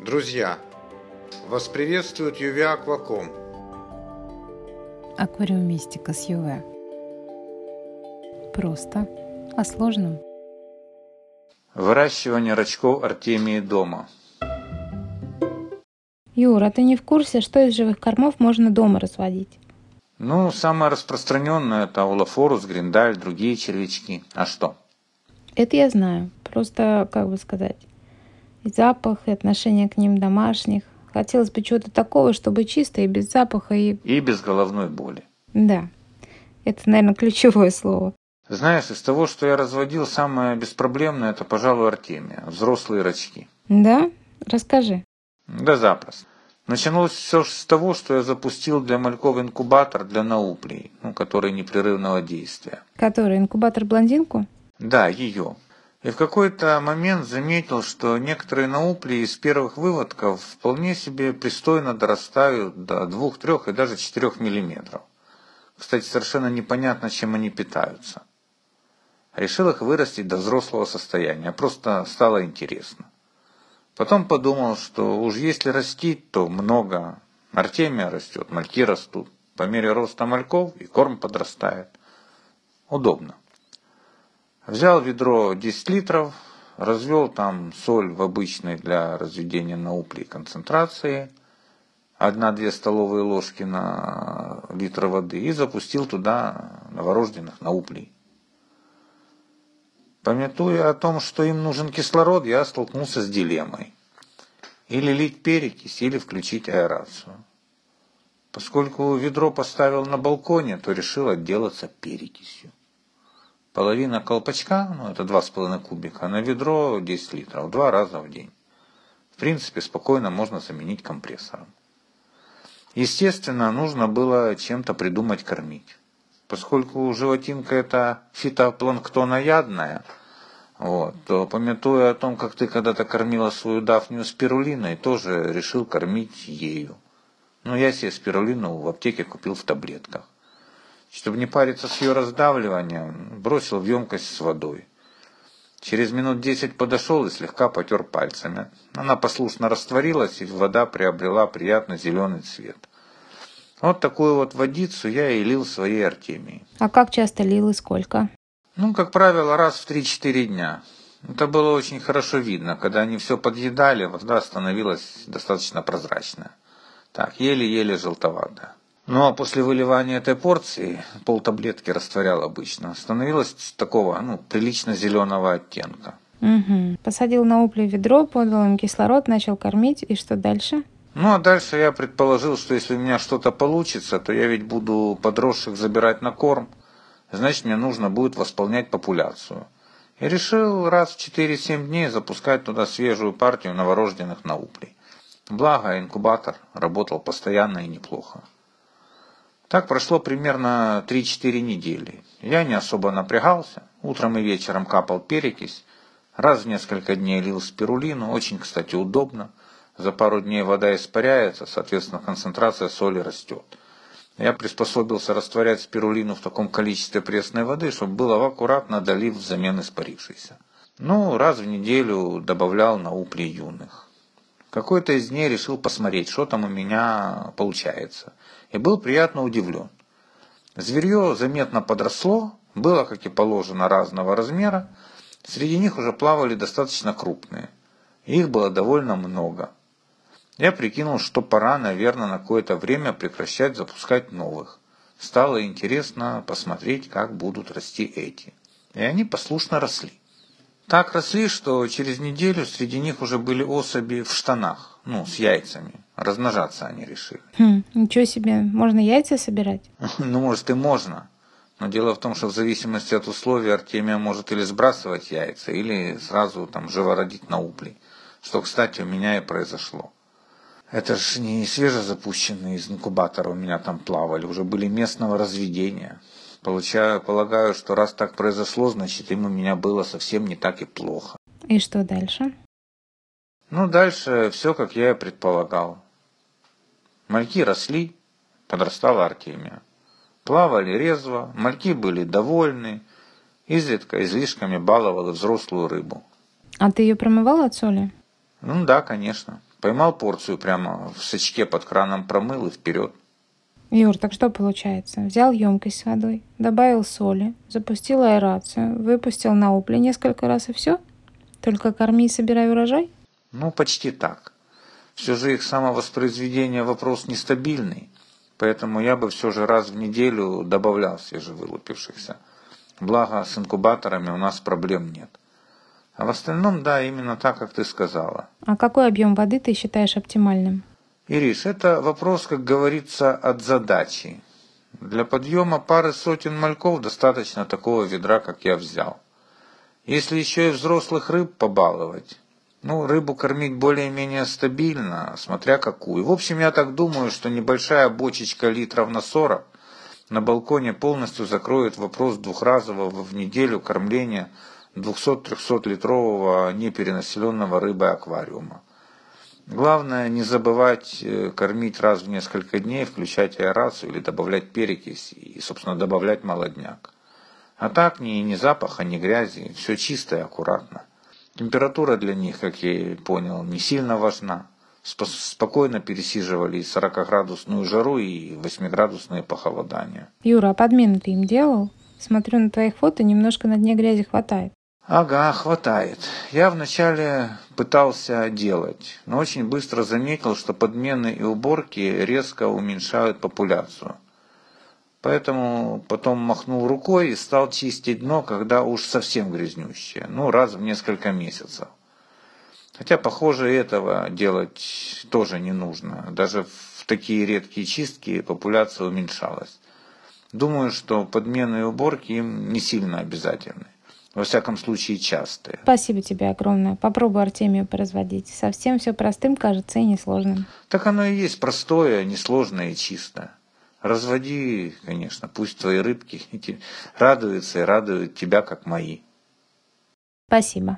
Друзья, вас приветствует UV Акваком. Аквариумистика с ЮВ. Просто о сложном. Выращивание рачков Артемии дома. Юра, а ты не в курсе, что из живых кормов можно дома разводить? Ну, самое распространенное это улофорус, гриндаль, другие червячки. А что? Это я знаю. Просто, как бы сказать, и запах, и отношение к ним домашних. Хотелось бы чего-то такого, чтобы чисто и без запаха, и... И без головной боли. Да, это, наверное, ключевое слово. Знаешь, из того, что я разводил, самое беспроблемное, это, пожалуй, Артемия. Взрослые рачки. Да? Расскажи. Да запросто. Началось все с того, что я запустил для мальков инкубатор для науплей, ну, который непрерывного действия. Который? Инкубатор-блондинку? Да, ее. И в какой-то момент заметил, что некоторые наупли из первых выводков вполне себе пристойно дорастают до 2-3 и даже 4 миллиметров. Кстати, совершенно непонятно, чем они питаются. Решил их вырастить до взрослого состояния, просто стало интересно. Потом подумал, что уж если растить, то много. Артемия растет, мальки растут. По мере роста мальков и корм подрастает. Удобно. Взял ведро 10 литров, развел там соль в обычной для разведения на уплей концентрации, 1-2 столовые ложки на литр воды и запустил туда новорожденных на уплей. Пометуя о том, что им нужен кислород, я столкнулся с дилеммой. Или лить перекись, или включить аэрацию. Поскольку ведро поставил на балконе, то решил отделаться перекисью половина колпачка, ну это 2,5 кубика, на ведро 10 литров, два раза в день. В принципе, спокойно можно заменить компрессором. Естественно, нужно было чем-то придумать кормить. Поскольку животинка это фитопланктоноядная, вот, то, пометуя о том, как ты когда-то кормила свою дафнию спирулиной, тоже решил кормить ею. Но я себе спирулину в аптеке купил в таблетках. Чтобы не париться с ее раздавливанием, бросил в емкость с водой. Через минут десять подошел и слегка потер пальцами. Она послушно растворилась, и вода приобрела приятный зеленый цвет. Вот такую вот водицу я и лил своей Артемии. А как часто лил и сколько? Ну, как правило, раз в 3-4 дня. Это было очень хорошо видно. Когда они все подъедали, вода становилась достаточно прозрачная. Так, еле-еле желтоватая. Ну а после выливания этой порции, пол таблетки растворял обычно, становилось такого, ну, прилично зеленого оттенка. Угу. Посадил на угли ведро, подал им кислород, начал кормить, и что дальше? Ну а дальше я предположил, что если у меня что-то получится, то я ведь буду подросших забирать на корм, значит мне нужно будет восполнять популяцию. И решил раз в 4-7 дней запускать туда свежую партию новорожденных на уплей. Благо инкубатор работал постоянно и неплохо. Так прошло примерно 3-4 недели. Я не особо напрягался. Утром и вечером капал перекись. Раз в несколько дней лил спирулину. Очень, кстати, удобно. За пару дней вода испаряется, соответственно, концентрация соли растет. Я приспособился растворять спирулину в таком количестве пресной воды, чтобы было аккуратно долив взамен испарившейся. Ну, раз в неделю добавлял на упли юных. Какой-то из дней решил посмотреть, что там у меня получается и был приятно удивлен. Зверье заметно подросло, было, как и положено, разного размера, среди них уже плавали достаточно крупные. Их было довольно много. Я прикинул, что пора, наверное, на какое-то время прекращать запускать новых. Стало интересно посмотреть, как будут расти эти. И они послушно росли. Так росли, что через неделю среди них уже были особи в штанах, ну, с яйцами. Размножаться они решили. Хм, ничего себе, можно яйца собирать? Ну, может и можно. Но дело в том, что в зависимости от условий Артемия может или сбрасывать яйца, или сразу там живородить на уплей. Что, кстати, у меня и произошло. Это же не свежезапущенные из инкубатора у меня там плавали, уже были местного разведения. Получаю, полагаю, что раз так произошло, значит им у меня было совсем не так и плохо. И что дальше? Ну, дальше все, как я и предполагал. Мальки росли, подрастала Артемия. Плавали резво, мальки были довольны, изредка излишками баловала взрослую рыбу. А ты ее промывал от соли? Ну да, конечно. Поймал порцию прямо в сачке под краном промыл и вперед. Юр, так что получается? Взял емкость с водой, добавил соли, запустил аэрацию, выпустил на упле несколько раз и все? Только корми и собирай урожай? Ну, почти так. Все же их самовоспроизведение вопрос нестабильный, поэтому я бы все же раз в неделю добавлял свежевылупившихся. Благо, с инкубаторами у нас проблем нет. А в остальном, да, именно так, как ты сказала. А какой объем воды ты считаешь оптимальным? Ириш, это вопрос, как говорится, от задачи. Для подъема пары сотен мальков достаточно такого ведра, как я взял. Если еще и взрослых рыб побаловать, ну, рыбу кормить более-менее стабильно, смотря какую. В общем, я так думаю, что небольшая бочечка литров на 40 на балконе полностью закроет вопрос двухразового в неделю кормления 200-300 литрового неперенаселенного рыбой аквариума. Главное не забывать э, кормить раз в несколько дней, включать аэрацию или добавлять перекись и, собственно, добавлять молодняк. А так ни, ни запаха, ни грязи, все чисто и аккуратно. Температура для них, как я понял, не сильно важна. Спокойно пересиживали и 40-градусную жару, и 8-градусные похолодания. Юра, а подмену ты им делал? Смотрю на твоих фото, немножко на дне грязи хватает. Ага, хватает. Я вначале пытался делать, но очень быстро заметил, что подмены и уборки резко уменьшают популяцию. Поэтому потом махнул рукой и стал чистить дно, когда уж совсем грязнющее, ну, раз в несколько месяцев. Хотя, похоже, этого делать тоже не нужно. Даже в такие редкие чистки популяция уменьшалась. Думаю, что подмены и уборки им не сильно обязательны. Во всяком случае, частые. Спасибо тебе огромное. Попробую Артемию поразводить. Совсем все простым кажется и несложным. Так оно и есть простое, несложное и чистое. Разводи, конечно, пусть твои рыбки радуются и радуют тебя, как мои. Спасибо.